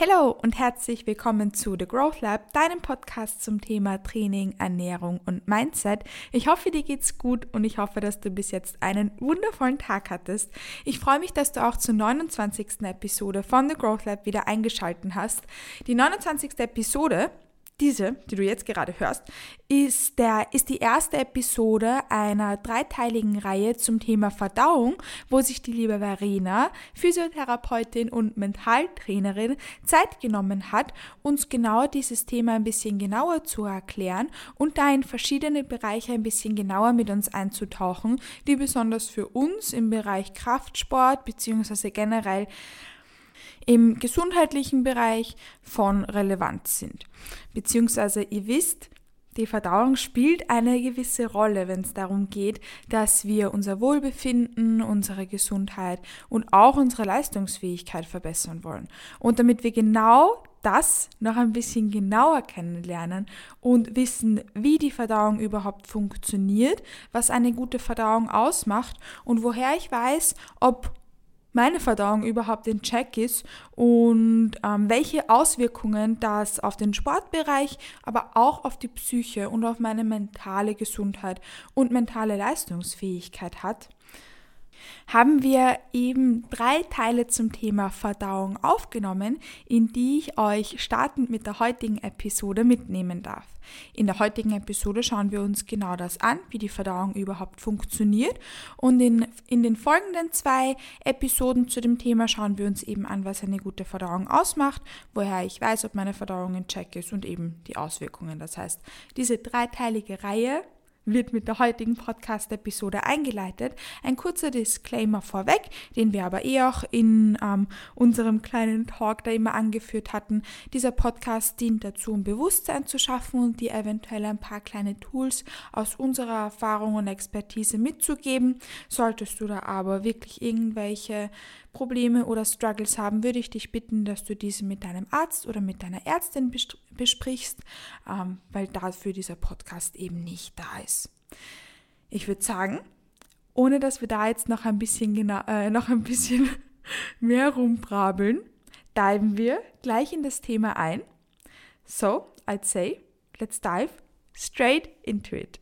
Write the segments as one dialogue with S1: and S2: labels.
S1: Hallo und herzlich willkommen zu The Growth Lab, deinem Podcast zum Thema Training, Ernährung und Mindset. Ich hoffe, dir geht's gut und ich hoffe, dass du bis jetzt einen wundervollen Tag hattest. Ich freue mich, dass du auch zur 29. Episode von The Growth Lab wieder eingeschalten hast. Die 29. Episode diese, die du jetzt gerade hörst, ist, der, ist die erste Episode einer dreiteiligen Reihe zum Thema Verdauung, wo sich die liebe Verena, Physiotherapeutin und Mentaltrainerin, Zeit genommen hat, uns genau dieses Thema ein bisschen genauer zu erklären und da in verschiedene Bereiche ein bisschen genauer mit uns einzutauchen, die besonders für uns im Bereich Kraftsport bzw. generell im gesundheitlichen Bereich von Relevanz sind. Beziehungsweise ihr wisst, die Verdauung spielt eine gewisse Rolle, wenn es darum geht, dass wir unser Wohlbefinden, unsere Gesundheit und auch unsere Leistungsfähigkeit verbessern wollen. Und damit wir genau das noch ein bisschen genauer kennenlernen und wissen, wie die Verdauung überhaupt funktioniert, was eine gute Verdauung ausmacht und woher ich weiß, ob meine Verdauung überhaupt in Check ist und ähm, welche Auswirkungen das auf den Sportbereich, aber auch auf die Psyche und auf meine mentale Gesundheit und mentale Leistungsfähigkeit hat haben wir eben drei Teile zum Thema Verdauung aufgenommen, in die ich euch startend mit der heutigen Episode mitnehmen darf. In der heutigen Episode schauen wir uns genau das an, wie die Verdauung überhaupt funktioniert. Und in, in den folgenden zwei Episoden zu dem Thema schauen wir uns eben an, was eine gute Verdauung ausmacht, woher ich weiß, ob meine Verdauung in Check ist und eben die Auswirkungen. Das heißt, diese dreiteilige Reihe wird mit der heutigen Podcast-Episode eingeleitet. Ein kurzer Disclaimer vorweg, den wir aber eh auch in ähm, unserem kleinen Talk da immer angeführt hatten. Dieser Podcast dient dazu, um Bewusstsein zu schaffen und dir eventuell ein paar kleine Tools aus unserer Erfahrung und Expertise mitzugeben. Solltest du da aber wirklich irgendwelche Probleme oder Struggles haben, würde ich dich bitten, dass du diese mit deinem Arzt oder mit deiner Ärztin besprichst, ähm, weil dafür dieser Podcast eben nicht da ist. Ich würde sagen, ohne dass wir da jetzt noch ein bisschen, genau, äh, noch ein bisschen mehr rumbrabeln, diven wir gleich in das Thema ein. So, I'd say, let's dive straight into it.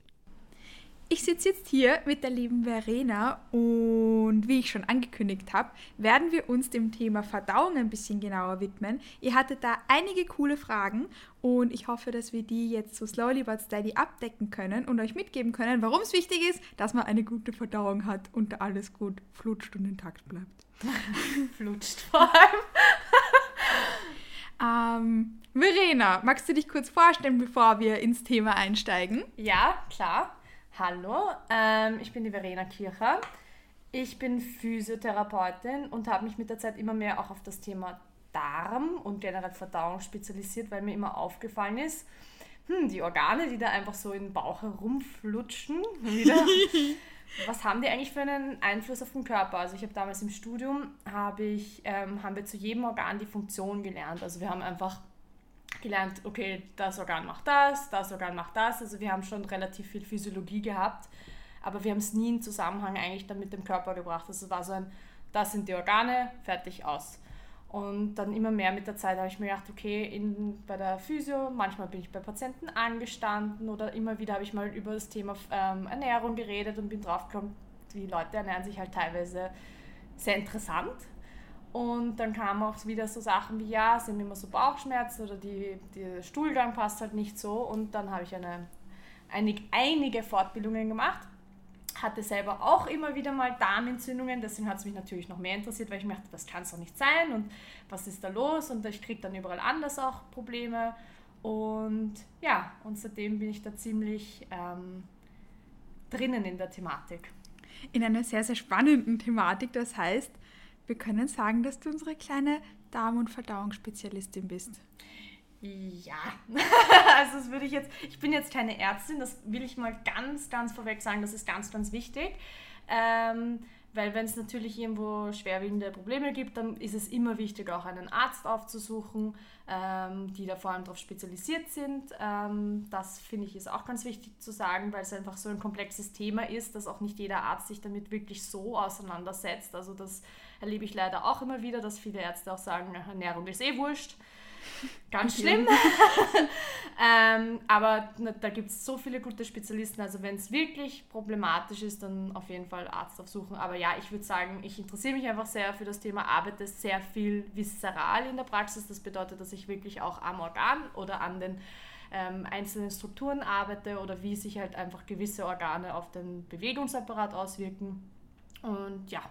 S1: Ich sitze jetzt hier mit der lieben Verena und wie ich schon angekündigt habe, werden wir uns dem Thema Verdauung ein bisschen genauer widmen. Ihr hattet da einige coole Fragen und ich hoffe, dass wir die jetzt so slowly but steady abdecken können und euch mitgeben können, warum es wichtig ist, dass man eine gute Verdauung hat und da alles gut flutscht und intakt bleibt.
S2: flutscht vor
S1: allem. ähm, Verena, magst du dich kurz vorstellen, bevor wir ins Thema einsteigen?
S2: Ja, klar. Hallo, ähm, ich bin die Verena Kircher. Ich bin Physiotherapeutin und habe mich mit der Zeit immer mehr auch auf das Thema Darm und generell Verdauung spezialisiert, weil mir immer aufgefallen ist, hm, die Organe, die da einfach so im Bauch herumflutschen, wieder, was haben die eigentlich für einen Einfluss auf den Körper? Also ich habe damals im Studium, hab ich, ähm, haben wir zu jedem Organ die Funktion gelernt. Also wir haben einfach gelernt, okay, das Organ macht das, das Organ macht das. Also wir haben schon relativ viel Physiologie gehabt, aber wir haben es nie in Zusammenhang eigentlich dann mit dem Körper gebracht. Also es war so ein, das sind die Organe, fertig aus. Und dann immer mehr mit der Zeit habe ich mir gedacht, okay, in, bei der Physio, manchmal bin ich bei Patienten angestanden oder immer wieder habe ich mal über das Thema ähm, Ernährung geredet und bin draufgekommen, die Leute ernähren sich halt teilweise sehr interessant und dann kamen auch wieder so Sachen wie, ja, haben immer so Bauchschmerzen oder die, der Stuhlgang passt halt nicht so. Und dann habe ich eine, einig, einige Fortbildungen gemacht. Hatte selber auch immer wieder mal Darmentzündungen, deswegen hat es mich natürlich noch mehr interessiert, weil ich mir dachte, das kann es doch nicht sein und was ist da los? Und ich kriege dann überall anders auch Probleme. Und ja, und seitdem bin ich da ziemlich ähm, drinnen in der Thematik.
S1: In einer sehr, sehr spannenden Thematik, das heißt, wir können sagen, dass du unsere kleine Darm- und Verdauungsspezialistin bist.
S2: Ja, also das würde ich jetzt, ich bin jetzt keine Ärztin, das will ich mal ganz, ganz vorweg sagen, das ist ganz, ganz wichtig. Ähm, Weil wenn es natürlich irgendwo schwerwiegende Probleme gibt, dann ist es immer wichtig, auch einen Arzt aufzusuchen, ähm, die da vor allem darauf spezialisiert sind. Ähm, das finde ich ist auch ganz wichtig zu sagen, weil es einfach so ein komplexes Thema ist, dass auch nicht jeder Arzt sich damit wirklich so auseinandersetzt. Also das erlebe ich leider auch immer wieder, dass viele Ärzte auch sagen, Ernährung ist eh wurscht. Ganz schlimm. ähm, aber na, da gibt es so viele gute Spezialisten. Also wenn es wirklich problematisch ist, dann auf jeden Fall Arzt aufsuchen. Aber ja, ich würde sagen, ich interessiere mich einfach sehr für das Thema, arbeite sehr viel viszeral in der Praxis. Das bedeutet, dass ich wirklich auch am Organ oder an den ähm, einzelnen Strukturen arbeite oder wie sich halt einfach gewisse Organe auf den Bewegungsapparat auswirken. Und ja,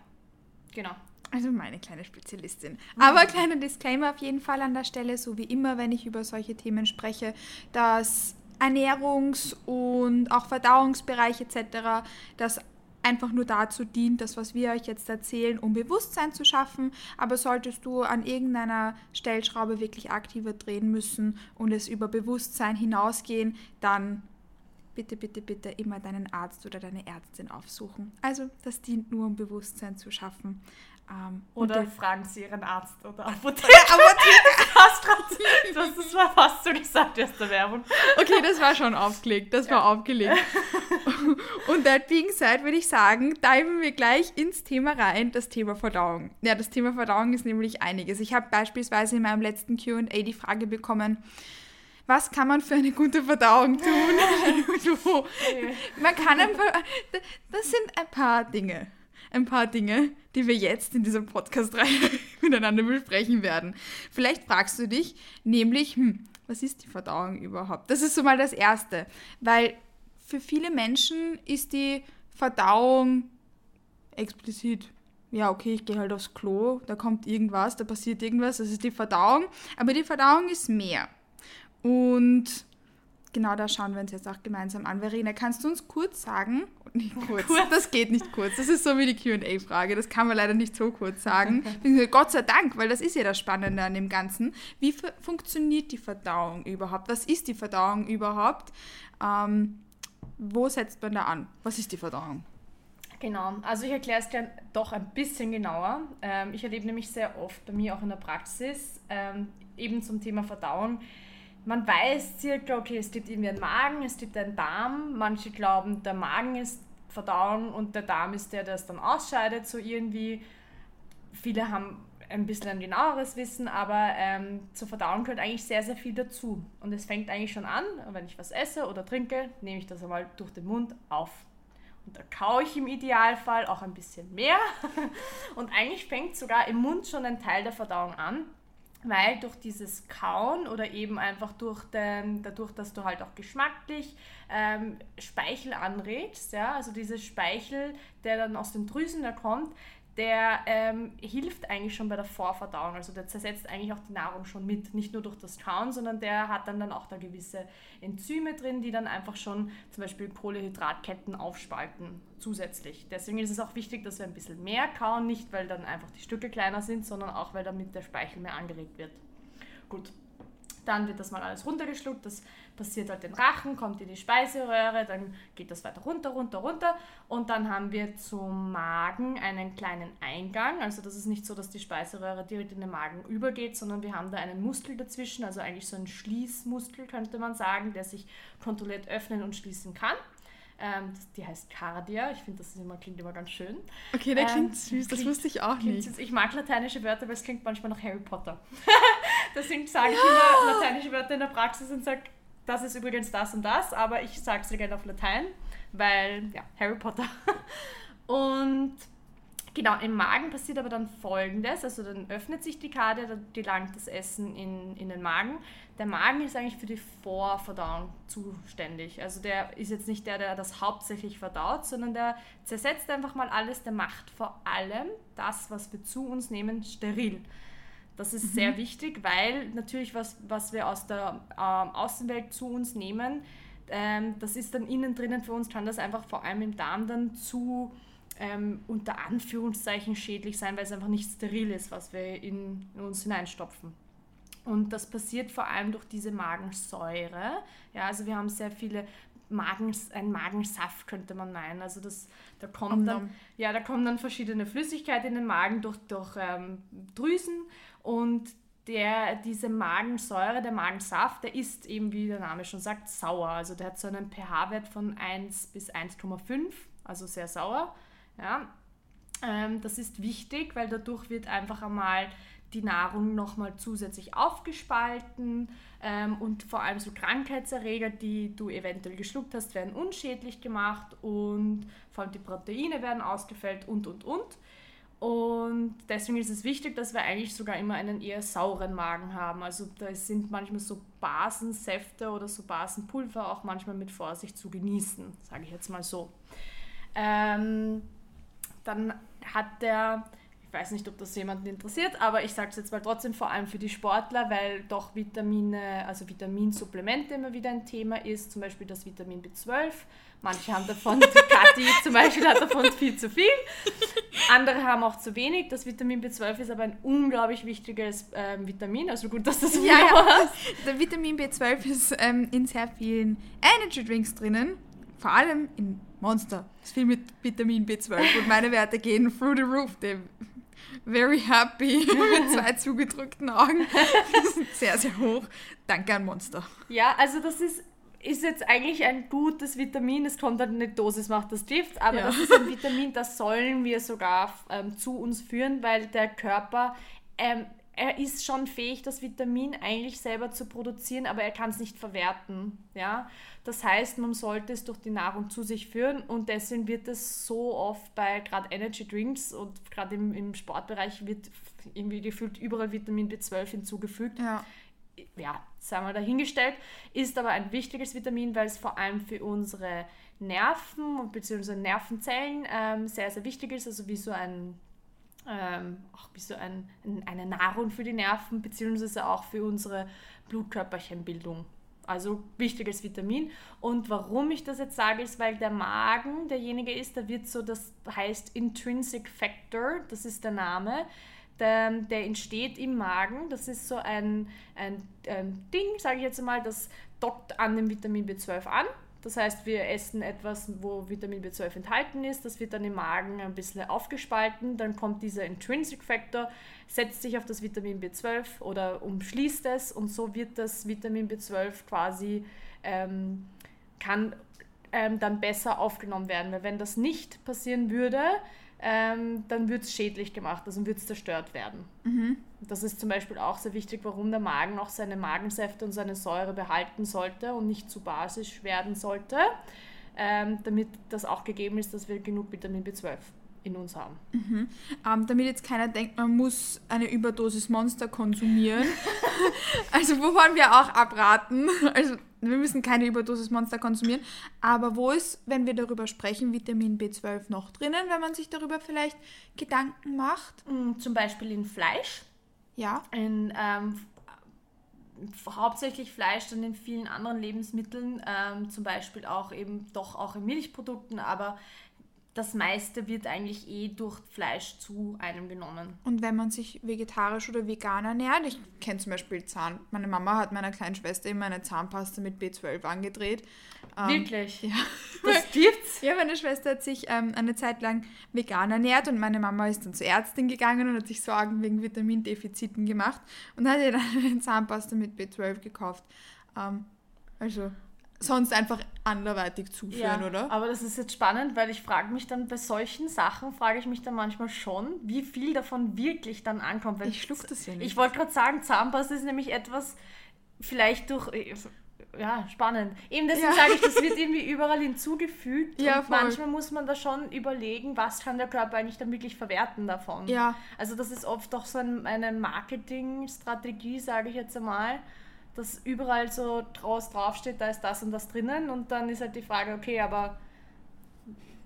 S2: genau.
S1: Also meine kleine Spezialistin. Aber kleiner Disclaimer auf jeden Fall an der Stelle, so wie immer, wenn ich über solche Themen spreche, dass Ernährungs- und auch Verdauungsbereich etc., das einfach nur dazu dient, das, was wir euch jetzt erzählen, um Bewusstsein zu schaffen. Aber solltest du an irgendeiner Stellschraube wirklich aktiver drehen müssen und es über Bewusstsein hinausgehen, dann bitte, bitte, bitte immer deinen Arzt oder deine Ärztin aufsuchen. Also das dient nur, um Bewusstsein zu schaffen.
S2: Ähm, oder fragen Sie Ihren Arzt oder Apotheker. Apotheker. das, das war fast so gesagt aus der Werbung.
S1: Okay, das war schon aufgelegt. Das war aufgelegt. Und that being said, würde ich sagen, diven wir gleich ins Thema rein, das Thema Verdauung. Ja, das Thema Verdauung ist nämlich einiges. Ich habe beispielsweise in meinem letzten QA die Frage bekommen, was kann man für eine gute Verdauung tun? man kann ein paar, das sind ein paar Dinge ein paar Dinge, die wir jetzt in dieser Podcast-Reihe miteinander besprechen werden. Vielleicht fragst du dich nämlich, hm, was ist die Verdauung überhaupt? Das ist so mal das Erste, weil für viele Menschen ist die Verdauung explizit. Ja, okay, ich gehe halt aufs Klo, da kommt irgendwas, da passiert irgendwas, das ist die Verdauung. Aber die Verdauung ist mehr. Und genau da schauen wir uns jetzt auch gemeinsam an. Verena, kannst du uns kurz sagen, nicht kurz, kurz. das geht nicht kurz, das ist so wie die QA-Frage, das kann man leider nicht so kurz sagen. Gott sei Dank, weil das ist ja das Spannende an dem Ganzen. Wie funktioniert die Verdauung überhaupt? Was ist die Verdauung überhaupt? Ähm, wo setzt man da an? Was ist die Verdauung?
S2: Genau, also ich erkläre es gern doch ein bisschen genauer. Ähm, ich erlebe nämlich sehr oft bei mir auch in der Praxis ähm, eben zum Thema Verdauung man weiß circa, okay, es gibt irgendwie einen Magen, es gibt einen Darm. Manche glauben, der Magen ist Verdauung und der Darm ist der, der es dann ausscheidet, so irgendwie. Viele haben ein bisschen ein genaueres Wissen, aber ähm, zur Verdauung gehört eigentlich sehr, sehr viel dazu. Und es fängt eigentlich schon an, wenn ich was esse oder trinke, nehme ich das einmal durch den Mund auf. Und da kaue ich im Idealfall auch ein bisschen mehr. Und eigentlich fängt sogar im Mund schon ein Teil der Verdauung an weil durch dieses Kauen oder eben einfach durch den, dadurch, dass du halt auch geschmacklich ähm, Speichel anregst, ja, also dieser Speichel, der dann aus den Drüsen da kommt, der ähm, hilft eigentlich schon bei der Vorverdauung. Also der zersetzt eigentlich auch die Nahrung schon mit. Nicht nur durch das Kauen, sondern der hat dann, dann auch da gewisse Enzyme drin, die dann einfach schon zum Beispiel Kohlehydratketten aufspalten zusätzlich. Deswegen ist es auch wichtig, dass wir ein bisschen mehr kauen, nicht weil dann einfach die Stücke kleiner sind, sondern auch weil damit der Speichel mehr angeregt wird. Gut, dann wird das mal alles runtergeschluckt, das passiert halt den Rachen, kommt in die Speiseröhre, dann geht das weiter runter, runter, runter und dann haben wir zum Magen einen kleinen Eingang. Also das ist nicht so, dass die Speiseröhre direkt in den Magen übergeht, sondern wir haben da einen Muskel dazwischen, also eigentlich so ein Schließmuskel könnte man sagen, der sich kontrolliert öffnen und schließen kann. Ähm, die heißt Cardia. Ich finde, das immer, klingt immer ganz schön.
S1: Okay, der ähm, klingt süß, das klingt, wusste ich auch nicht.
S2: Süß. Ich mag lateinische Wörter, aber es klingt manchmal nach Harry Potter. Deswegen sage ich immer lateinische Wörter in der Praxis und sage, das ist übrigens das und das, aber ich sage es gerne auf Latein, weil, ja, Harry Potter. und genau, im Magen passiert aber dann folgendes: also dann öffnet sich die Karte, dann gelangt das Essen in, in den Magen. Der Magen ist eigentlich für die Vorverdauung zuständig. Also der ist jetzt nicht der, der das hauptsächlich verdaut, sondern der zersetzt einfach mal alles, der macht vor allem das, was wir zu uns nehmen, steril. Das ist mhm. sehr wichtig, weil natürlich was, was wir aus der ähm, Außenwelt zu uns nehmen, ähm, das ist dann innen drinnen für uns, kann das einfach vor allem im Darm dann zu ähm, unter Anführungszeichen schädlich sein, weil es einfach nicht steril ist, was wir in, in uns hineinstopfen. Und das passiert vor allem durch diese Magensäure. Ja, also wir haben sehr viele Magens, ein Magensaft, könnte man meinen. Also das, da, kommt dann, ja, da kommen dann verschiedene Flüssigkeiten in den Magen durch, durch ähm, Drüsen und der, diese Magensäure, der Magensaft, der ist eben, wie der Name schon sagt, sauer. Also der hat so einen pH-Wert von 1 bis 1,5, also sehr sauer. Ja. Ähm, das ist wichtig, weil dadurch wird einfach einmal die Nahrung nochmal zusätzlich aufgespalten ähm, und vor allem so Krankheitserreger, die du eventuell geschluckt hast, werden unschädlich gemacht und vor allem die Proteine werden ausgefällt und und und. Und deswegen ist es wichtig, dass wir eigentlich sogar immer einen eher sauren Magen haben. Also da sind manchmal so Basensäfte oder so Basenpulver auch manchmal mit Vorsicht zu genießen, sage ich jetzt mal so. Ähm, dann hat der, ich weiß nicht, ob das jemanden interessiert, aber ich sage es jetzt mal trotzdem vor allem für die Sportler, weil doch Vitamine, also Vitaminsupplemente immer wieder ein Thema ist, zum Beispiel das Vitamin B12 Manche haben davon, Kathi zum Beispiel hat davon viel zu viel. Andere haben auch zu wenig. Das Vitamin B12 ist aber ein unglaublich wichtiges ähm, Vitamin. Also gut, dass das
S1: ja, ja. Der Vitamin B12 ist ähm, in sehr vielen Energy Drinks drinnen. Vor allem in Monster. Ist viel mit Vitamin B12 und meine Werte gehen through the roof. They're very happy mit zwei zugedrückten Augen. Die sind sehr, sehr hoch. Danke an Monster.
S2: Ja, also das ist ist jetzt eigentlich ein gutes Vitamin. Es kommt halt eine Dosis, macht das Gift, aber ja. das ist ein Vitamin, das sollen wir sogar ähm, zu uns führen, weil der Körper, ähm, er ist schon fähig, das Vitamin eigentlich selber zu produzieren, aber er kann es nicht verwerten. Ja? Das heißt, man sollte es durch die Nahrung zu sich führen und deswegen wird es so oft bei gerade Energy Drinks und gerade im, im Sportbereich wird irgendwie gefühlt überall Vitamin B12 hinzugefügt.
S1: Ja
S2: ja, sagen wir dahingestellt, ist aber ein wichtiges Vitamin, weil es vor allem für unsere Nerven bzw. Nervenzellen ähm, sehr, sehr wichtig ist, also wie so ein ähm, auch wie so ein, eine Nahrung für die Nerven, beziehungsweise auch für unsere Blutkörperchenbildung. Also wichtiges Vitamin. Und warum ich das jetzt sage, ist, weil der Magen derjenige ist, da wird so, das heißt Intrinsic Factor, das ist der Name, der, der entsteht im Magen. Das ist so ein, ein, ein Ding, sage ich jetzt mal, das dockt an dem Vitamin B12 an. Das heißt, wir essen etwas, wo Vitamin B12 enthalten ist. Das wird dann im Magen ein bisschen aufgespalten. Dann kommt dieser Intrinsic Factor, setzt sich auf das Vitamin B12 oder umschließt es und so wird das Vitamin B12 quasi ähm, kann ähm, dann besser aufgenommen werden. Weil wenn das nicht passieren würde, ähm, dann wird es schädlich gemacht, also wird es zerstört werden.
S1: Mhm.
S2: Das ist zum Beispiel auch sehr wichtig, warum der Magen auch seine Magensäfte und seine Säure behalten sollte und nicht zu basisch werden sollte, ähm, damit das auch gegeben ist, dass wir genug Vitamin B12 in uns haben.
S1: Mhm. Ähm, damit jetzt keiner denkt, man muss eine Überdosis Monster konsumieren. also wovon wir auch abraten. Also wir müssen keine Überdosis Monster konsumieren. Aber wo ist, wenn wir darüber sprechen, Vitamin B12 noch drinnen, wenn man sich darüber vielleicht Gedanken macht?
S2: Mm, zum Beispiel in Fleisch.
S1: Ja.
S2: In ähm, hauptsächlich Fleisch, dann in vielen anderen Lebensmitteln, ähm, zum Beispiel auch eben doch auch in Milchprodukten, aber das meiste wird eigentlich eh durch Fleisch zu einem genommen.
S1: Und wenn man sich vegetarisch oder vegan ernährt, ich kenne zum Beispiel Zahn, meine Mama hat meiner kleinen Schwester immer eine Zahnpasta mit B12 angedreht.
S2: Ähm, Wirklich?
S1: Ja.
S2: Das gibt's?
S1: ja, meine Schwester hat sich ähm, eine Zeit lang vegan ernährt und meine Mama ist dann zur Ärztin gegangen und hat sich Sorgen wegen Vitamindefiziten gemacht und hat ihr dann eine Zahnpasta mit B12 gekauft. Ähm, also sonst einfach anderweitig zuführen, ja, oder?
S2: Aber das ist jetzt spannend, weil ich frage mich dann bei solchen Sachen, frage ich mich dann manchmal schon, wie viel davon wirklich dann ankommt.
S1: Ich schluck das ja nicht.
S2: Ich wollte gerade sagen, Zahnpasta ist nämlich etwas, vielleicht durch, äh, ja, spannend. Eben deswegen ja. sage ich, das wird irgendwie überall hinzugefügt.
S1: Ja,
S2: und voll. manchmal muss man da schon überlegen, was kann der Körper eigentlich dann wirklich verwerten davon.
S1: Ja.
S2: Also das ist oft doch so ein, eine Marketingstrategie, sage ich jetzt einmal dass überall so draus draufsteht, da ist das und das drinnen und dann ist halt die Frage, okay, aber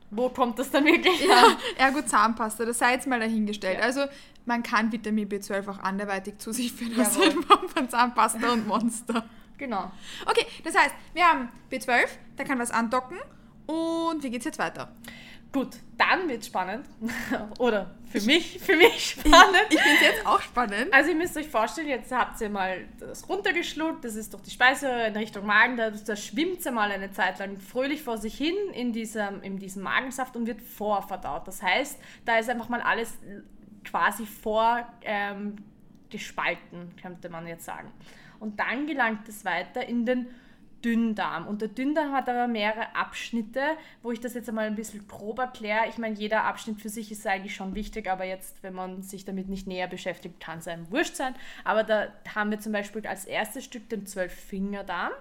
S2: wo kommt das dann wirklich?
S1: Ja, ja gut, Zahnpasta, das sei jetzt mal dahingestellt. Ja. Also man kann Vitamin B12 auch anderweitig zu sich führen, in Form von Zahnpasta und Monster.
S2: Genau.
S1: Okay, das heißt, wir haben B12, da kann was andocken und wie geht es jetzt weiter?
S2: Gut, dann wird spannend. Oder für mich, für mich spannend.
S1: Ich, ich finde es jetzt auch spannend.
S2: Also ihr müsst euch vorstellen, jetzt habt ihr mal das runtergeschluckt, das ist durch die Speiseröhre in Richtung Magen, da, da schwimmt sie mal eine Zeit lang fröhlich vor sich hin in diesem, in diesem Magensaft und wird vorverdaut. Das heißt, da ist einfach mal alles quasi vor ähm, könnte man jetzt sagen. Und dann gelangt es weiter in den Dünndarm. Und der Dünndarm hat aber mehrere Abschnitte, wo ich das jetzt einmal ein bisschen grob erkläre. Ich meine, jeder Abschnitt für sich ist eigentlich schon wichtig, aber jetzt, wenn man sich damit nicht näher beschäftigt, kann es einem wurscht sein. Aber da haben wir zum Beispiel als erstes Stück den Zwölffingerdarm.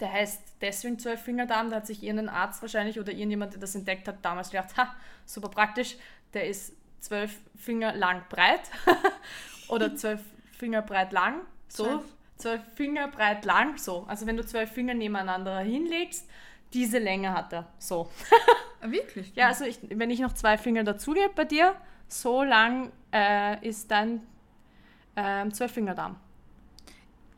S2: Der heißt deswegen Zwölffingerdarm, da hat sich irgendein Arzt wahrscheinlich oder irgendjemand, der das entdeckt hat, damals gedacht, ha, super praktisch, der ist zwölf Finger lang breit oder zwölf Finger breit lang, so. Zwölf zwölf Finger breit lang, so. Also wenn du zwölf Finger nebeneinander hinlegst, diese Länge hat er, so.
S1: Ah, wirklich?
S2: ja, also ich, wenn ich noch zwei Finger dazugebe bei dir, so lang äh, ist dein ähm, Zwölffingerdarm.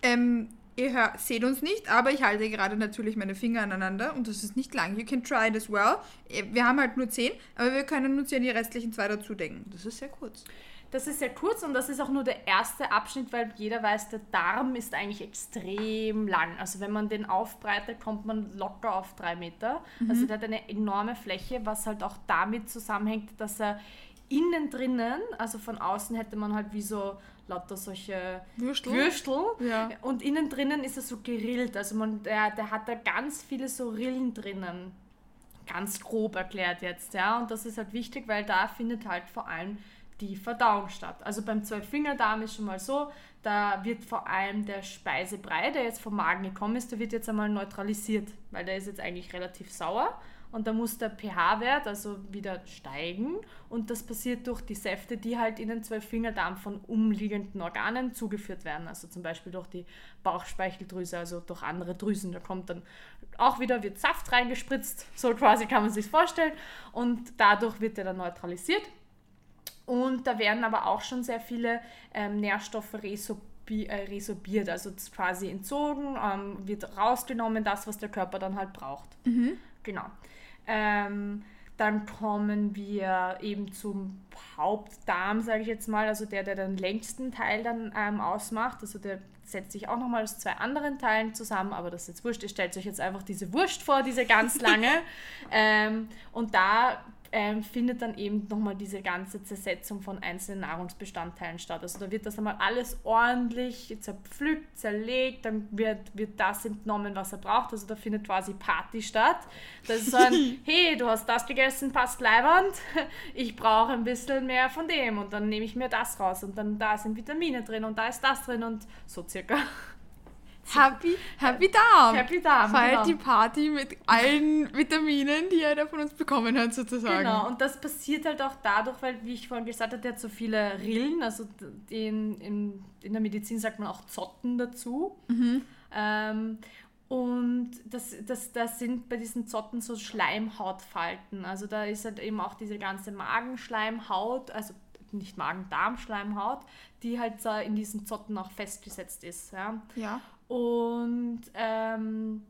S1: Ähm, ihr hört, seht uns nicht, aber ich halte gerade natürlich meine Finger aneinander und das ist nicht lang. You can try it as well. Äh, wir haben halt nur zehn, aber wir können uns ja die restlichen zwei dazu denken. Das ist sehr kurz.
S2: Das ist sehr kurz und das ist auch nur der erste Abschnitt, weil jeder weiß, der Darm ist eigentlich extrem lang. Also wenn man den aufbreitet, kommt man locker auf drei Meter. Mhm. Also der hat eine enorme Fläche, was halt auch damit zusammenhängt, dass er innen drinnen, also von außen hätte man halt wie so lauter solche
S1: Würstel,
S2: Würstel ja. und innen drinnen ist er so gerillt. Also man, der, der hat da ganz viele so Rillen drinnen. Ganz grob erklärt jetzt, ja. Und das ist halt wichtig, weil da findet halt vor allem die Verdauung statt. Also beim Zwölffingerdarm ist schon mal so, da wird vor allem der Speisebrei, der jetzt vom Magen gekommen ist, der wird jetzt einmal neutralisiert, weil der ist jetzt eigentlich relativ sauer und da muss der pH-Wert also wieder steigen und das passiert durch die Säfte, die halt in den Zwölffingerdarm von umliegenden Organen zugeführt werden, also zum Beispiel durch die Bauchspeicheldrüse, also durch andere Drüsen. Da kommt dann auch wieder wird Saft reingespritzt, so quasi kann man sich vorstellen und dadurch wird er dann neutralisiert und da werden aber auch schon sehr viele ähm, Nährstoffe äh, resorbiert, also quasi entzogen, ähm, wird rausgenommen, das, was der Körper dann halt braucht.
S1: Mhm.
S2: Genau. Ähm, dann kommen wir eben zum Hauptdarm, sage ich jetzt mal, also der, der den längsten Teil dann ähm, ausmacht. Also der setzt sich auch nochmal aus zwei anderen Teilen zusammen, aber das ist jetzt wurscht. Ihr stellt euch jetzt einfach diese Wurst vor, diese ganz lange. ähm, und da ähm, findet dann eben nochmal diese ganze Zersetzung von einzelnen Nahrungsbestandteilen statt. Also da wird das einmal alles ordentlich zerpflückt, zerlegt, dann wird, wird das entnommen, was er braucht. Also da findet quasi Party statt. Das ist so ein, hey, du hast das gegessen, passt leibend, ich brauche ein bisschen mehr von dem und dann nehme ich mir das raus und dann da sind Vitamine drin und da ist das drin und so circa.
S1: Happy, Happy Darm.
S2: Happy Darm.
S1: Feiert genau. die Party mit allen Vitaminen, die jeder von uns bekommen hat, sozusagen.
S2: Genau, und das passiert halt auch dadurch, weil, wie ich vorhin gesagt habe, der hat so viele Rillen, also in, in, in der Medizin sagt man auch Zotten dazu.
S1: Mhm.
S2: Ähm, und das, das, das sind bei diesen Zotten so Schleimhautfalten. Also da ist halt eben auch diese ganze Magenschleimhaut, also nicht Magen-Darm-Schleimhaut, die halt in diesen Zotten auch festgesetzt ist. Ja.
S1: ja.
S2: Und ähm,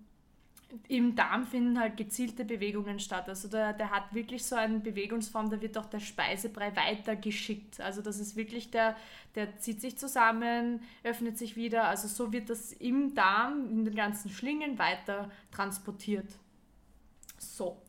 S2: im Darm finden halt gezielte Bewegungen statt. Also der, der hat wirklich so eine Bewegungsform, da wird auch der Speisebrei weitergeschickt. Also das ist wirklich der, der zieht sich zusammen, öffnet sich wieder. Also so wird das im Darm, in den ganzen Schlingen weiter transportiert. So.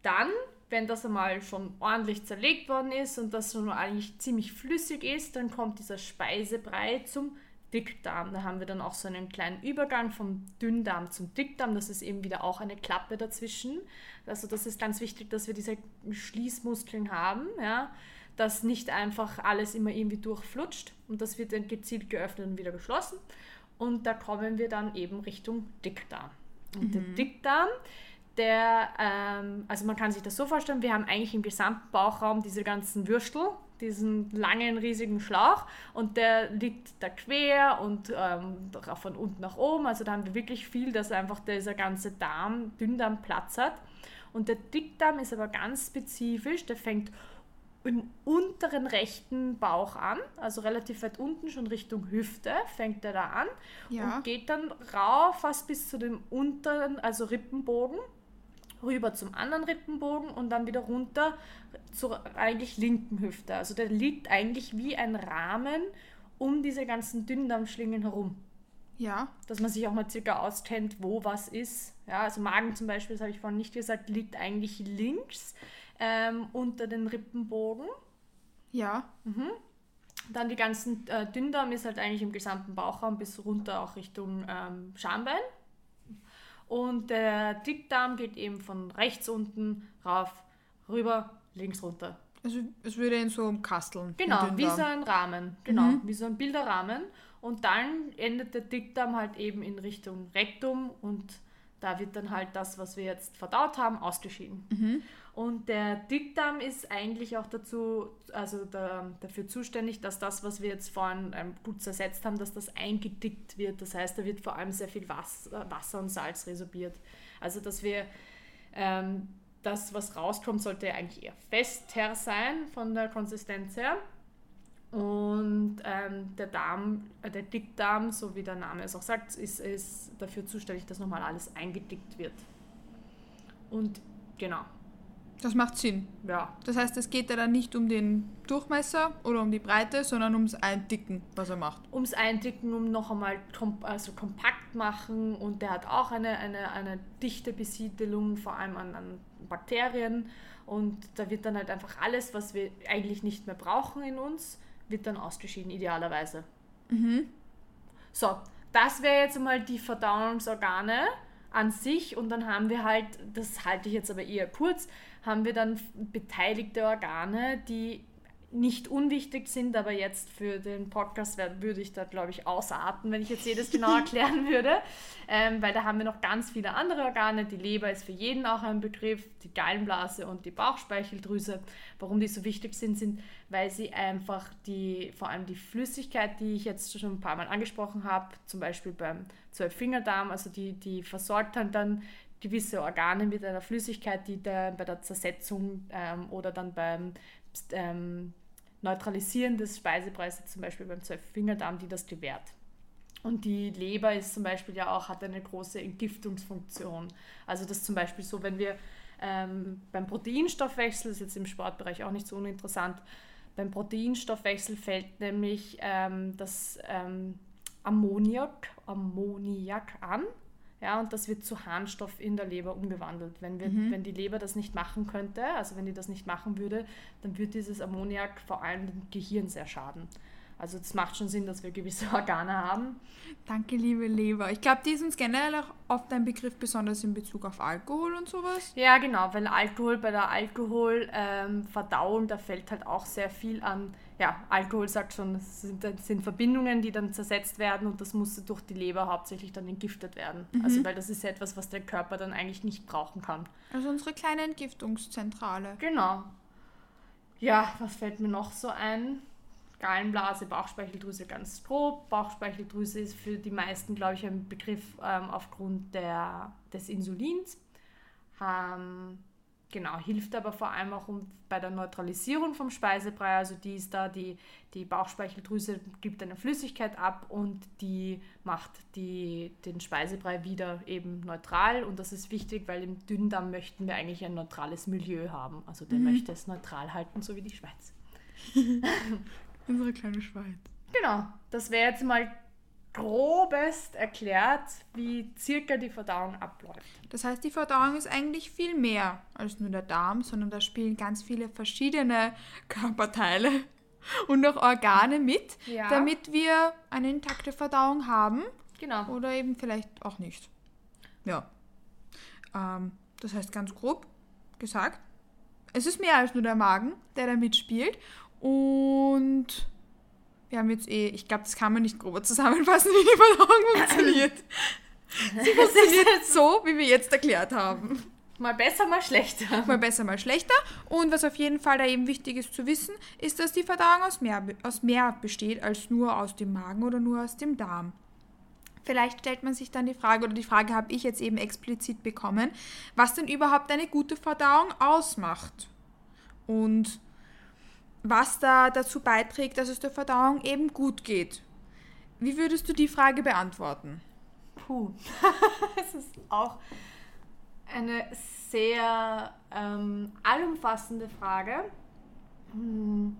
S2: Dann, wenn das einmal schon ordentlich zerlegt worden ist und das schon eigentlich ziemlich flüssig ist, dann kommt dieser Speisebrei zum Dickdarm. Da haben wir dann auch so einen kleinen Übergang vom Dünndarm zum Dickdarm. Das ist eben wieder auch eine Klappe dazwischen. Also das ist ganz wichtig, dass wir diese Schließmuskeln haben, ja, dass nicht einfach alles immer irgendwie durchflutscht und das wird dann gezielt geöffnet und wieder geschlossen. Und da kommen wir dann eben Richtung Dickdarm. Und mhm. der Dickdarm, der, ähm, also man kann sich das so vorstellen, wir haben eigentlich im gesamten Bauchraum diese ganzen Würstel, diesen langen, riesigen Schlauch und der liegt da quer und ähm, von unten nach oben. Also da haben wir wirklich viel, dass einfach dieser ganze Darm, Dünndarm Platz hat. Und der Dickdarm ist aber ganz spezifisch, der fängt im unteren rechten Bauch an, also relativ weit unten, schon Richtung Hüfte, fängt er da an
S1: ja.
S2: und geht dann rauf fast bis zu dem unteren, also Rippenbogen rüber zum anderen Rippenbogen und dann wieder runter zur eigentlich linken Hüfte. Also der liegt eigentlich wie ein Rahmen um diese ganzen Dünndarmschlingen herum.
S1: Ja.
S2: Dass man sich auch mal circa auskennt, wo was ist. Ja, also Magen zum Beispiel, das habe ich vorhin nicht gesagt, liegt eigentlich links ähm, unter den Rippenbogen.
S1: Ja.
S2: Mhm. Dann die ganzen äh, Dünndarm ist halt eigentlich im gesamten Bauchraum bis runter auch Richtung ähm, Schambein. Und der Dickdarm geht eben von rechts unten rauf, rüber, links runter.
S1: Also es würde ihn so umkasteln.
S2: Genau,
S1: den
S2: wie so ein Rahmen. Genau, wie so ein Bilderrahmen. Und dann endet der Dickdarm halt eben in Richtung Rektum und da wird dann halt das, was wir jetzt verdaut haben, ausgeschieden. Und der Dickdarm ist eigentlich auch dazu, also da, dafür zuständig, dass das, was wir jetzt vorhin ähm, gut zersetzt haben, dass das eingedickt wird. Das heißt, da wird vor allem sehr viel Wasser, Wasser und Salz resorbiert. Also dass wir ähm, das, was rauskommt, sollte eigentlich eher fester sein von der Konsistenz her. Und ähm, der Darm, äh, der Dickdarm, so wie der Name es auch sagt, ist, ist dafür zuständig, dass nochmal alles eingedickt wird. Und genau,
S1: Das macht Sinn.
S2: ja,
S1: Das heißt, es geht ja dann nicht um den Durchmesser oder um die Breite, sondern ums Eindicken, was er macht.
S2: ums Eindicken, um noch einmal kom also kompakt machen und der hat auch eine, eine, eine dichte Besiedelung, vor allem an, an Bakterien und da wird dann halt einfach alles, was wir eigentlich nicht mehr brauchen in uns, wird dann ausgeschieden, idealerweise. So, das wäre jetzt einmal die Verdauungsorgane an sich und dann haben wir halt, das halte ich jetzt aber eher kurz, haben wir dann beteiligte Organe, die nicht unwichtig sind, aber jetzt für den Podcast würde ich da, glaube ich, ausarten, wenn ich jetzt jedes genau erklären würde, ähm, weil da haben wir noch ganz viele andere Organe. Die Leber ist für jeden auch ein Begriff, die Gallenblase und die Bauchspeicheldrüse. Warum die so wichtig sind, sind, weil sie einfach die, vor allem die Flüssigkeit, die ich jetzt schon ein paar Mal angesprochen habe, zum Beispiel beim Zwölffingerdarm, also die, die versorgt dann, dann gewisse Organe mit einer Flüssigkeit, die da bei der Zersetzung ähm, oder dann beim ähm, Neutralisieren des Speisepreises, zum Beispiel beim Zwölffingerdarm, die das gewährt. Und die Leber ist zum Beispiel ja auch, hat eine große Entgiftungsfunktion. Also das zum Beispiel so, wenn wir ähm, beim Proteinstoffwechsel, ist jetzt im Sportbereich auch nicht so uninteressant, beim Proteinstoffwechsel fällt nämlich ähm, das ähm, Ammoniak, Ammoniak an. Ja, und das wird zu Harnstoff in der Leber umgewandelt. Wenn, wir, wenn die Leber das nicht machen könnte, also wenn die das nicht machen würde, dann würde dieses Ammoniak vor allem dem Gehirn sehr schaden. Also es macht schon Sinn, dass wir gewisse Organe haben.
S1: Danke, liebe Leber. Ich glaube, die ist uns generell auch oft ein Begriff, besonders in Bezug auf Alkohol und sowas.
S2: Ja, genau, weil Alkohol, bei der Alkoholverdauung, da fällt halt auch sehr viel an. Ja, Alkohol sagt schon, es sind, das sind Verbindungen, die dann zersetzt werden und das muss durch die Leber hauptsächlich dann entgiftet werden. Also, weil das ist ja etwas, was der Körper dann eigentlich nicht brauchen kann.
S1: Also unsere kleine Entgiftungszentrale.
S2: Genau. Ja, was fällt mir noch so ein? Gallenblase, Bauchspeicheldrüse ganz grob. Bauchspeicheldrüse ist für die meisten, glaube ich, ein Begriff ähm, aufgrund der, des Insulins. Ähm, genau, hilft aber vor allem auch um, bei der Neutralisierung vom Speisebrei. Also die ist da, die, die Bauchspeicheldrüse gibt eine Flüssigkeit ab und die macht die, den Speisebrei wieder eben neutral. Und das ist wichtig, weil im Dünndarm möchten wir eigentlich ein neutrales Milieu haben. Also der möchte es neutral halten, so wie die Schweiz.
S1: Unsere kleine Schweiz.
S2: Genau, das wäre jetzt mal grobest erklärt, wie circa die Verdauung abläuft.
S1: Das heißt, die Verdauung ist eigentlich viel mehr als nur der Darm, sondern da spielen ganz viele verschiedene Körperteile und auch Organe mit,
S2: Ja.
S1: damit wir eine intakte Verdauung haben
S2: Genau.
S1: oder eben vielleicht auch nicht. Ja. Ähm, das heißt ganz grob gesagt, es ist mehr als nur der Magen, der da mitspielt. Und wir haben jetzt eh, ich glaube, das kann man nicht grober zusammenfassen, wie die Verdauung funktioniert. Sie funktioniert so, wie wir jetzt erklärt haben.
S2: Mal besser, mal schlechter.
S1: Mal besser, mal schlechter. Und was auf jeden Fall da eben wichtig ist zu wissen, ist, dass die Verdauung aus mehr, aus mehr besteht als nur aus dem Magen oder nur aus dem Darm. Vielleicht stellt man sich dann die Frage, oder die Frage habe ich jetzt eben explizit bekommen, was denn überhaupt eine gute Verdauung ausmacht. Und was da dazu beiträgt, dass es der Verdauung eben gut geht. Wie würdest du die Frage beantworten?
S2: Puh. Es ist auch Eine sehr ähm, allumfassende Frage. Hm.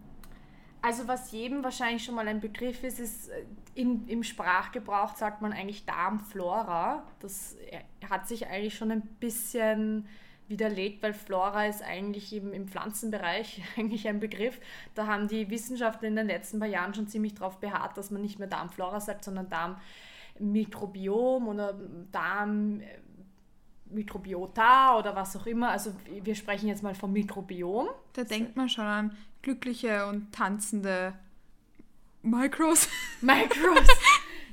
S2: Also was jedem wahrscheinlich schon mal ein Begriff ist, ist äh, in, im Sprachgebrauch sagt man eigentlich Darmflora. Das äh, hat sich eigentlich schon ein bisschen widerlegt, weil Flora ist eigentlich im, im Pflanzenbereich eigentlich ein Begriff. Da haben die Wissenschaftler in den letzten paar Jahren schon ziemlich darauf beharrt, dass man nicht mehr Darmflora sagt, sondern Darmmikrobiom oder Darmmikrobiota oder was auch immer. Also wir sprechen jetzt mal vom Mikrobiom.
S1: Da denkt man schon an glückliche und tanzende Micros.
S2: Micros.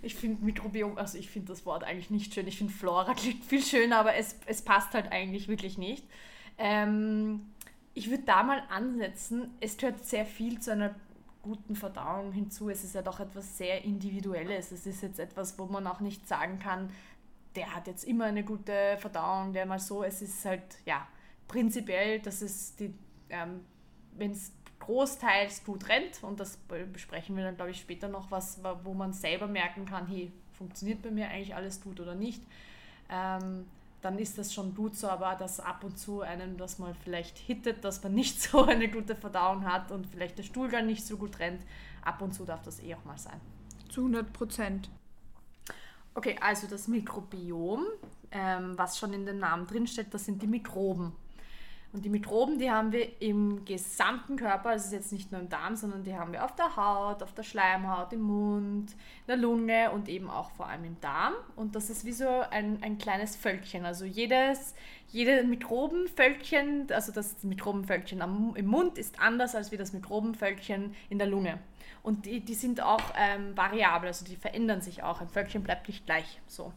S2: Ich finde Mikrobiom, also ich finde das Wort eigentlich nicht schön. Ich finde Flora klingt viel schöner, aber es, es passt halt eigentlich wirklich nicht. Ähm, ich würde da mal ansetzen, es gehört sehr viel zu einer guten Verdauung hinzu. Es ist ja doch etwas sehr Individuelles. Es ist jetzt etwas, wo man auch nicht sagen kann, der hat jetzt immer eine gute Verdauung, der mal so. Es ist halt, ja, prinzipiell, dass es die, ähm, wenn es großteils gut rennt und das besprechen wir dann, glaube ich, später noch, was, wo man selber merken kann, hey, funktioniert bei mir eigentlich alles gut oder nicht, ähm, dann ist das schon gut so, aber dass ab und zu einem das mal vielleicht hittet, dass man nicht so eine gute Verdauung hat und vielleicht der Stuhlgang nicht so gut rennt, ab und zu darf das eh auch mal sein.
S1: Zu 100 Prozent.
S2: Okay, also das Mikrobiom, ähm, was schon in dem Namen drinsteht, das sind die Mikroben. Und die Mikroben, die haben wir im gesamten Körper, also jetzt nicht nur im Darm, sondern die haben wir auf der Haut, auf der Schleimhaut, im Mund, in der Lunge und eben auch vor allem im Darm. Und das ist wie so ein, ein kleines Völkchen. Also jedes, jede Mikrobenvölkchen, also das Mikrobenvölkchen am, im Mund ist anders als wie das Mikrobenvölkchen in der Lunge. Und die, die sind auch ähm, variabel, also die verändern sich auch. Ein Völkchen bleibt nicht gleich. So.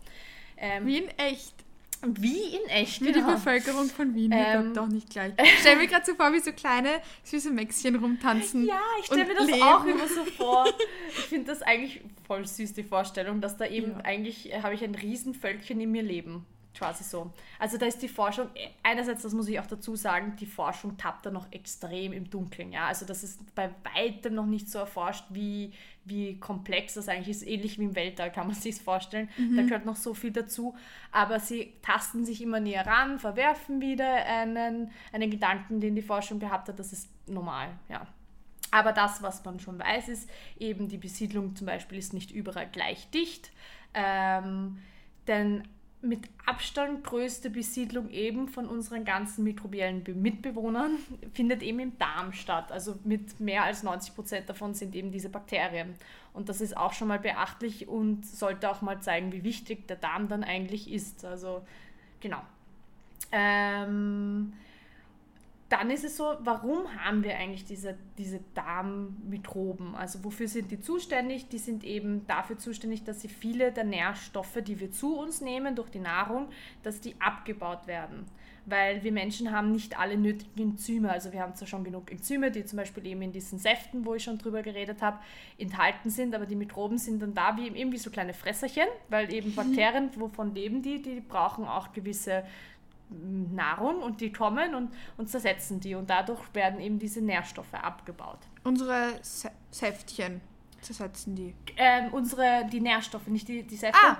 S1: Ähm, wie in echt.
S2: Wie in echt.
S1: Wie genau. die Bevölkerung von Wien, ähm, doch nicht gleich. Ich stelle mir gerade so vor, wie so kleine süße Mäxchen rumtanzen.
S2: Ja, ich stelle mir das leben. auch immer so vor. Ich finde das eigentlich voll süß, die Vorstellung, dass da eben ja. eigentlich habe ich ein Riesenvölkchen in mir leben quasi so. Also da ist die Forschung, einerseits, das muss ich auch dazu sagen, die Forschung tappt da noch extrem im Dunkeln. Ja? Also das ist bei weitem noch nicht so erforscht, wie, wie komplex das eigentlich ist. Ähnlich wie im Weltall kann man sich vorstellen. Mhm. Da gehört noch so viel dazu. Aber sie tasten sich immer näher ran, verwerfen wieder einen, einen Gedanken, den die Forschung gehabt hat. Das ist normal, ja. Aber das, was man schon weiß, ist eben die Besiedlung zum Beispiel ist nicht überall gleich dicht. Ähm, denn mit Abstand größte Besiedlung eben von unseren ganzen mikrobiellen Mitbewohnern findet eben im Darm statt. Also mit mehr als 90 Prozent davon sind eben diese Bakterien. Und das ist auch schon mal beachtlich und sollte auch mal zeigen, wie wichtig der Darm dann eigentlich ist. Also genau. Ähm, dann ist es so, warum haben wir eigentlich diese, diese Darmmikroben? Also wofür sind die zuständig? Die sind eben dafür zuständig, dass sie viele der Nährstoffe, die wir zu uns nehmen durch die Nahrung, dass die abgebaut werden. Weil wir Menschen haben nicht alle nötigen Enzyme. Also wir haben zwar schon genug Enzyme, die zum Beispiel eben in diesen Säften, wo ich schon drüber geredet habe, enthalten sind, aber die Mikroben sind dann da wie eben wie so kleine Fresserchen, weil eben Bakterien, wovon leben die, die brauchen auch gewisse Nahrung und die kommen und, und zersetzen die und dadurch werden eben diese Nährstoffe abgebaut.
S1: Unsere Säftchen zersetzen die?
S2: Ähm, unsere, die Nährstoffe, nicht die, die Säfte. Ah.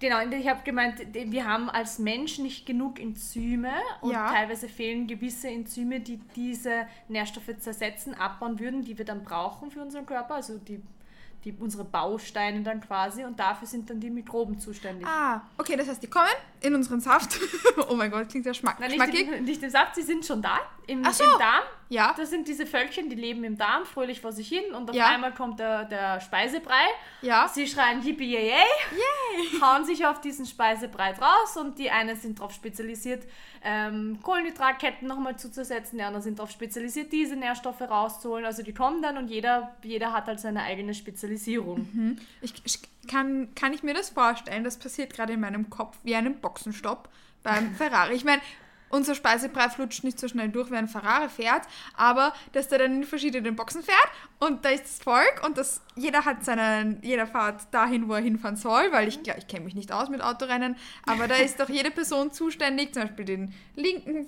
S2: Genau, ich habe gemeint, wir haben als Mensch nicht genug Enzyme und ja. teilweise fehlen gewisse Enzyme, die diese Nährstoffe zersetzen, abbauen würden, die wir dann brauchen für unseren Körper, also die die, unsere Bausteine dann quasi und dafür sind dann die Mikroben zuständig.
S1: Ah, okay, das heißt, die kommen in unseren Saft. oh mein Gott, klingt ja schmack
S2: Nein, nicht, Im, nicht im Saft, sie sind schon da, im,
S1: so.
S2: im Darm.
S1: Ja.
S2: Das sind diese Völkchen, die leben im Darm, fröhlich vor sich hin und auf ja. einmal kommt der, der Speisebrei.
S1: Ja.
S2: Sie schreien Yippie yay, yay, hauen sich auf diesen Speisebrei draus und die einen sind darauf spezialisiert, ähm, Kohlenhydratketten nochmal zuzusetzen, die anderen sind darauf spezialisiert, diese Nährstoffe rauszuholen. Also die kommen dann und jeder, jeder hat halt seine eigene Spezialisierung.
S1: Mhm. Ich, ich, kann, kann ich mir das vorstellen? Das passiert gerade in meinem Kopf wie einem Boxenstopp beim Ferrari. Ich meine, unser Speisebrei flutscht nicht so schnell durch, wie ein Ferrari fährt, aber dass der dann in verschiedenen Boxen fährt und da ist das Volk und das, jeder hat seinen, jeder fährt dahin, wo er hinfahren soll, weil ich, ich kenne mich nicht aus mit Autorennen, aber da ist doch jede Person zuständig, zum Beispiel den linken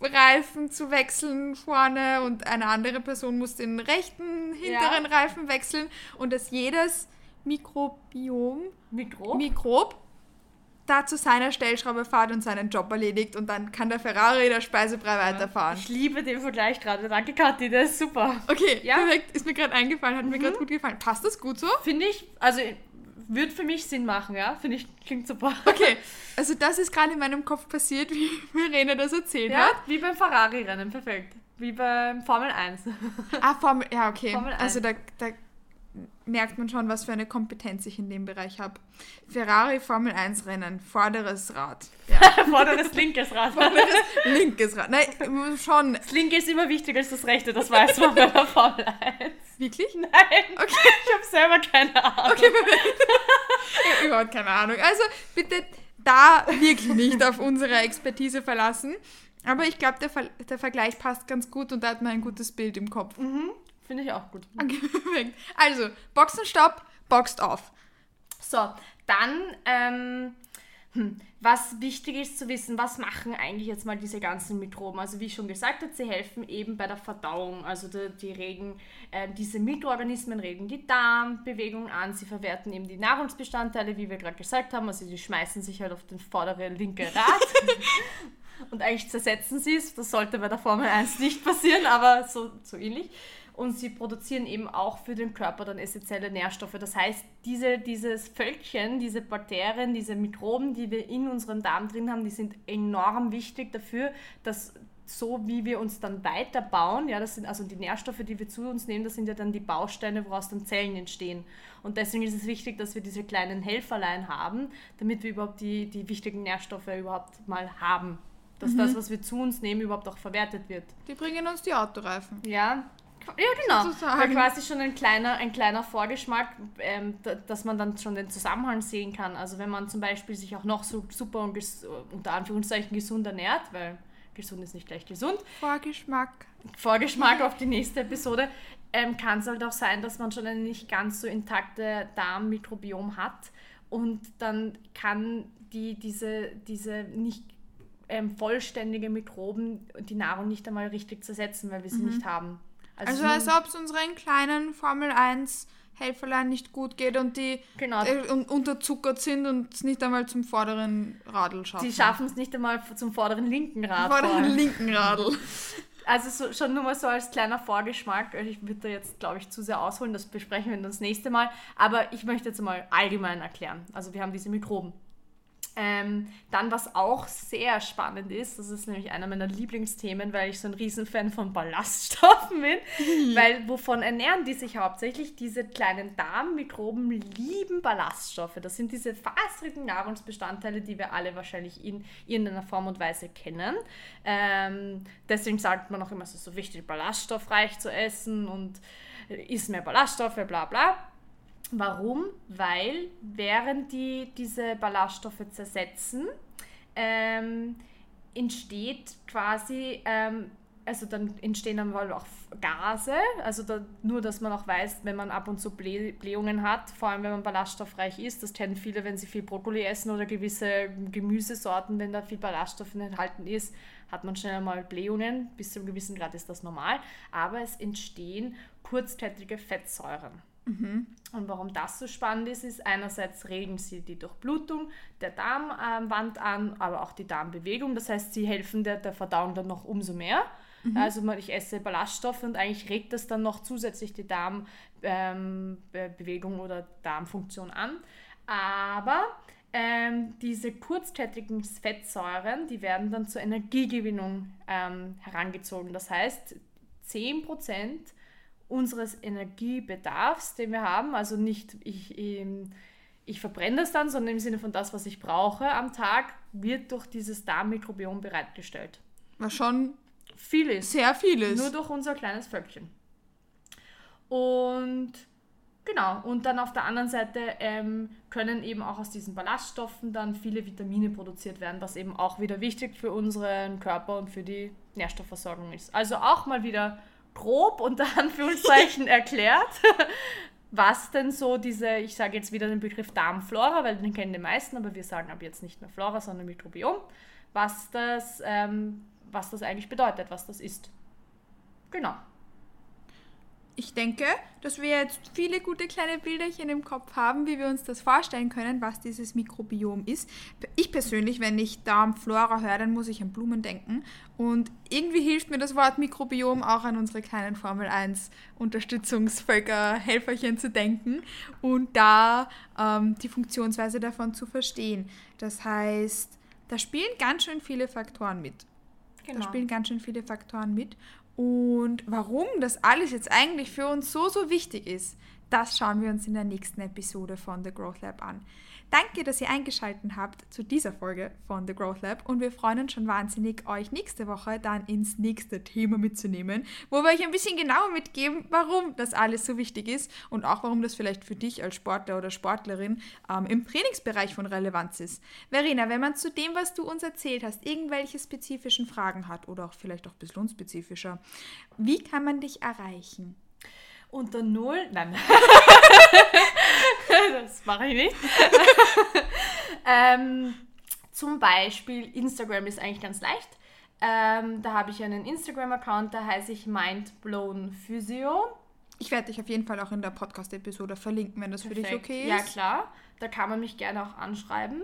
S1: Reifen zu wechseln vorne und eine andere Person muss den rechten hinteren ja. Reifen wechseln und dass jedes Mikrobiom,
S2: Mikrob,
S1: Mikrob da zu seiner Stellschraube fährt und seinen Job erledigt und dann kann der Ferrari der Speisebrei weiterfahren.
S2: Ich liebe den Vergleich gerade. Danke, Kathi, der ist super.
S1: Okay,
S2: Ja.
S1: perfekt. Ist mir gerade eingefallen, hat mir gerade gut gefallen. Passt das gut so?
S2: Finde ich, also wird für mich Sinn machen, ja? Finde ich, klingt super.
S1: Okay, also das ist gerade in meinem Kopf passiert, wie Verena das erzählt
S2: Ja,
S1: hat.
S2: wie beim Ferrari-Rennen, perfekt. Wie beim Formel 1.
S1: Ah, Formel, ja, okay.
S2: Formel
S1: also da, da merkt man schon, was für eine Kompetenz ich in dem Bereich habe. Ferrari Formel 1 Rennen, vorderes Rad. Ja.
S2: Vorderes linkes Rad.
S1: Linkes Rad. Nein, schon.
S2: Das linke ist immer wichtiger als das rechte, das weiß man bei der Formel 1.
S1: Wirklich?
S2: Nein,
S1: Okay.
S2: ich habe selber keine Ahnung.
S1: Okay, perfekt. Überhaupt keine Ahnung. Also bitte da wirklich nicht auf unsere Expertise verlassen. Aber ich glaube, der, Ver der Vergleich passt ganz gut und da hat man ein gutes Bild im Kopf.
S2: Finde ich auch gut.
S1: Perfekt. Also, Boxenstopp, boxt off.
S2: So, dann, ähm, hm, was wichtig ist zu wissen, was machen eigentlich jetzt mal diese ganzen Mikroben? Also wie schon gesagt habe, sie helfen eben bei der Verdauung. Also die, die regen, äh, diese Mikroorganismen regen die Darmbewegung an, sie verwerten eben die Nahrungsbestandteile, wie wir gerade gesagt haben. Also die schmeißen sich halt auf den vorderen linke Rad. Und eigentlich zersetzen sie es. Das sollte bei der Formel 1 nicht passieren, aber so, so ähnlich. Und sie produzieren eben auch für den Körper dann essentielle Nährstoffe. Das heißt, diese, dieses Völkchen, diese Bakterien, diese Mikroben, die wir in unserem Darm drin haben, die sind enorm wichtig dafür, dass so wie wir uns dann weiterbauen, ja, das sind also die Nährstoffe, die wir zu uns nehmen, das sind ja dann die Bausteine, woraus dann Zellen entstehen. Und deswegen ist es wichtig, dass wir diese kleinen Helferlein haben, damit wir überhaupt die, die wichtigen Nährstoffe überhaupt mal haben. Dass das, was wir zu uns nehmen, überhaupt auch verwertet wird.
S1: Die bringen uns die Autoreifen.
S2: Ja, ja genau.
S1: Sozusagen.
S2: Weil quasi schon ein kleiner, ein kleiner Vorgeschmack, ähm, da, dass man dann schon den Zusammenhang sehen kann. Also wenn man zum Beispiel sich auch noch so super und unter Anführungszeichen gesund ernährt, weil gesund ist nicht gleich gesund,
S1: Vorgeschmack.
S2: Vorgeschmack auf die nächste Episode, ähm, kann es halt auch sein, dass man schon ein nicht ganz so intakte Darmmikrobiom hat und dann kann die, diese, diese nicht ähm, vollständige Mikroben die Nahrung nicht einmal richtig zersetzen, weil wir sie nicht haben.
S1: Also
S2: nur-
S1: als ob es unseren kleinen Formel 1 Helferlein nicht gut geht und die
S2: Genau.
S1: äh, un- unterzuckert sind und es nicht einmal zum vorderen Radl schaffen.
S2: Die schaffen es nicht einmal zum vorderen linken Rad. vor
S1: Vorderen linken Radl.
S2: Also so, schon nur mal so als kleiner Vorgeschmack. Also Ich würde da jetzt, glaube ich, zu sehr ausholen. Das besprechen wir dann das nächste Mal. Aber ich möchte jetzt mal allgemein erklären. Also wir haben diese Mikroben. Ähm, dann, was auch sehr spannend ist, das ist nämlich einer meiner Lieblingsthemen, weil ich so ein Riesenfan von Ballaststoffen bin, weil wovon ernähren die sich hauptsächlich? Diese kleinen Darmmikroben lieben Ballaststoffe. Das sind diese faserigen Nahrungsbestandteile, die wir alle wahrscheinlich in irgendeiner Form und Weise kennen. Ähm, deswegen sagt man auch immer, es ist so wichtig, ballaststoffreich zu essen und äh, isst mehr Ballaststoffe, bla bla. Warum? Weil während die diese Ballaststoffe zersetzen, ähm, entsteht quasi, ähm, also dann entstehen dann wohl auch Gase, also da, nur, dass man auch weiß, wenn man ab und zu Blä Blähungen hat, vor allem wenn man ballaststoffreich ist, das kennen viele, wenn sie viel Brokkoli essen oder gewisse Gemüsesorten, wenn da viel Ballaststoff enthalten ist, hat man schnell mal Blähungen, bis zu einem gewissen Grad ist das normal, aber es entstehen kurzkettige Fettsäuren. Und warum das so spannend ist, ist einerseits regen sie die Durchblutung der Darmwand an, aber auch die Darmbewegung. Das heißt, sie helfen der, der Verdauung dann noch umso mehr. Also man- ich esse Ballaststoffe und eigentlich regt das dann noch zusätzlich die Darmbewegung ähm, oder Darmfunktion an. Aber ähm, diese kurzkettigen Fettsäuren, die werden dann zur Energiegewinnung ähm, herangezogen. Das heißt, 10% unseres Energiebedarfs, den wir haben, also nicht ich, ähm, ich verbrenne das dann, sondern im Sinne von das, was ich brauche am Tag, wird durch dieses Darmmikrobiom bereitgestellt.
S1: Was schon
S2: Viel ist.
S1: sehr viel ist.
S2: Nur durch unser kleines Völkchen. Und genau, und dann auf der anderen Seite ähm, können eben auch aus diesen Ballaststoffen dann viele Vitamine produziert werden, was eben auch wieder wichtig für unseren Körper und für die Nährstoffversorgung ist. Also auch mal wieder grob unter Anführungszeichen erklärt, was denn so diese, ich sage jetzt wieder den Begriff Darmflora, weil den kennen die meisten, aber wir sagen ab jetzt nicht mehr Flora, sondern Mikrobiom, was das, ähm, was das eigentlich bedeutet, was das ist. Genau.
S1: Ich denke, dass wir jetzt viele gute kleine Bilderchen im Kopf haben, wie wir uns das vorstellen können, was dieses Mikrobiom ist. Ich persönlich, wenn ich Darmflora höre, dann muss ich an Blumen denken. Und irgendwie hilft mir das Wort Mikrobiom auch an unsere kleinen Formel 1 Unterstützungsvölker, Helferchen zu denken und da ähm, die Funktionsweise davon zu verstehen. Das heißt, da spielen ganz schön viele Faktoren mit. Genau. Da spielen ganz schön viele Faktoren mit. Und warum das alles jetzt eigentlich für uns so, so wichtig ist, das schauen wir uns in der nächsten Episode von The Growth Lab an. Danke, dass ihr eingeschaltet habt zu dieser Folge von The Growth Lab und wir freuen uns schon wahnsinnig, euch nächste Woche dann ins nächste Thema mitzunehmen, wo wir euch ein bisschen genauer mitgeben, warum das alles so wichtig ist und auch warum das vielleicht für dich als Sportler oder Sportlerin ähm, im Trainingsbereich von Relevanz ist. Verena, wenn man zu dem, was du uns erzählt hast, irgendwelche spezifischen Fragen hat oder auch vielleicht auch ein bisschen unspezifischer, wie kann man dich erreichen?
S2: Unter Null, nein. das mache ich nicht. ähm, zum Beispiel Instagram ist eigentlich ganz leicht. Ähm, da habe ich einen Instagram-Account, da heiße ich MindBlownPhysio.
S1: Ich werde dich auf jeden Fall auch in der Podcast-Episode verlinken, wenn das Perfekt. für dich okay ist.
S2: Ja, klar. Da kann man mich gerne auch anschreiben.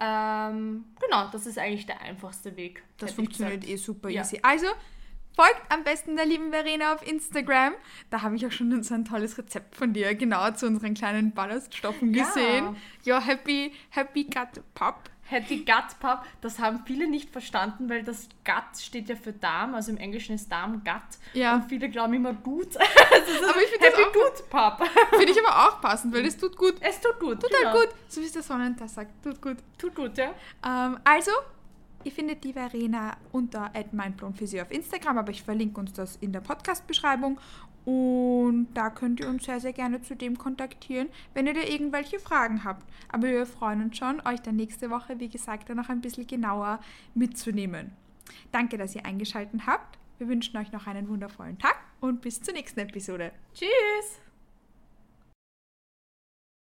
S2: Ähm, genau, das ist eigentlich der einfachste Weg.
S1: Das funktioniert eh super ja. easy. Also, Folgt am besten der lieben Verena auf Instagram. Da habe ich auch schon so ein tolles Rezept von dir genau zu unseren kleinen Ballaststoffen gesehen. Ja, ja Happy, Happy Gut Pop.
S2: Happy Gut Pop, das haben viele nicht verstanden, weil das Gut steht ja für Darm, also im Englischen ist Darm Gut. Ja. Und viele glauben immer gut. aber ich finde Happy Gut Pop.
S1: Finde ich aber auch passend, weil es tut gut.
S2: Es tut gut.
S1: Tut halt genau. halt gut. So wie es der Sonnentag sagt. Tut gut.
S2: Tut gut, ja.
S1: Ähm, also, Ihr findet die Verena unter mindblownphysio auf Instagram, aber ich verlinke uns das in der Podcast-Beschreibung. Und da könnt ihr uns sehr, sehr gerne zu dem kontaktieren, wenn ihr da irgendwelche Fragen habt. Aber wir freuen uns schon, euch dann nächste Woche, wie gesagt, dann noch ein bisschen genauer mitzunehmen. Danke, dass ihr eingeschaltet habt. Wir wünschen euch noch einen wundervollen Tag und bis zur nächsten Episode.
S2: Tschüss!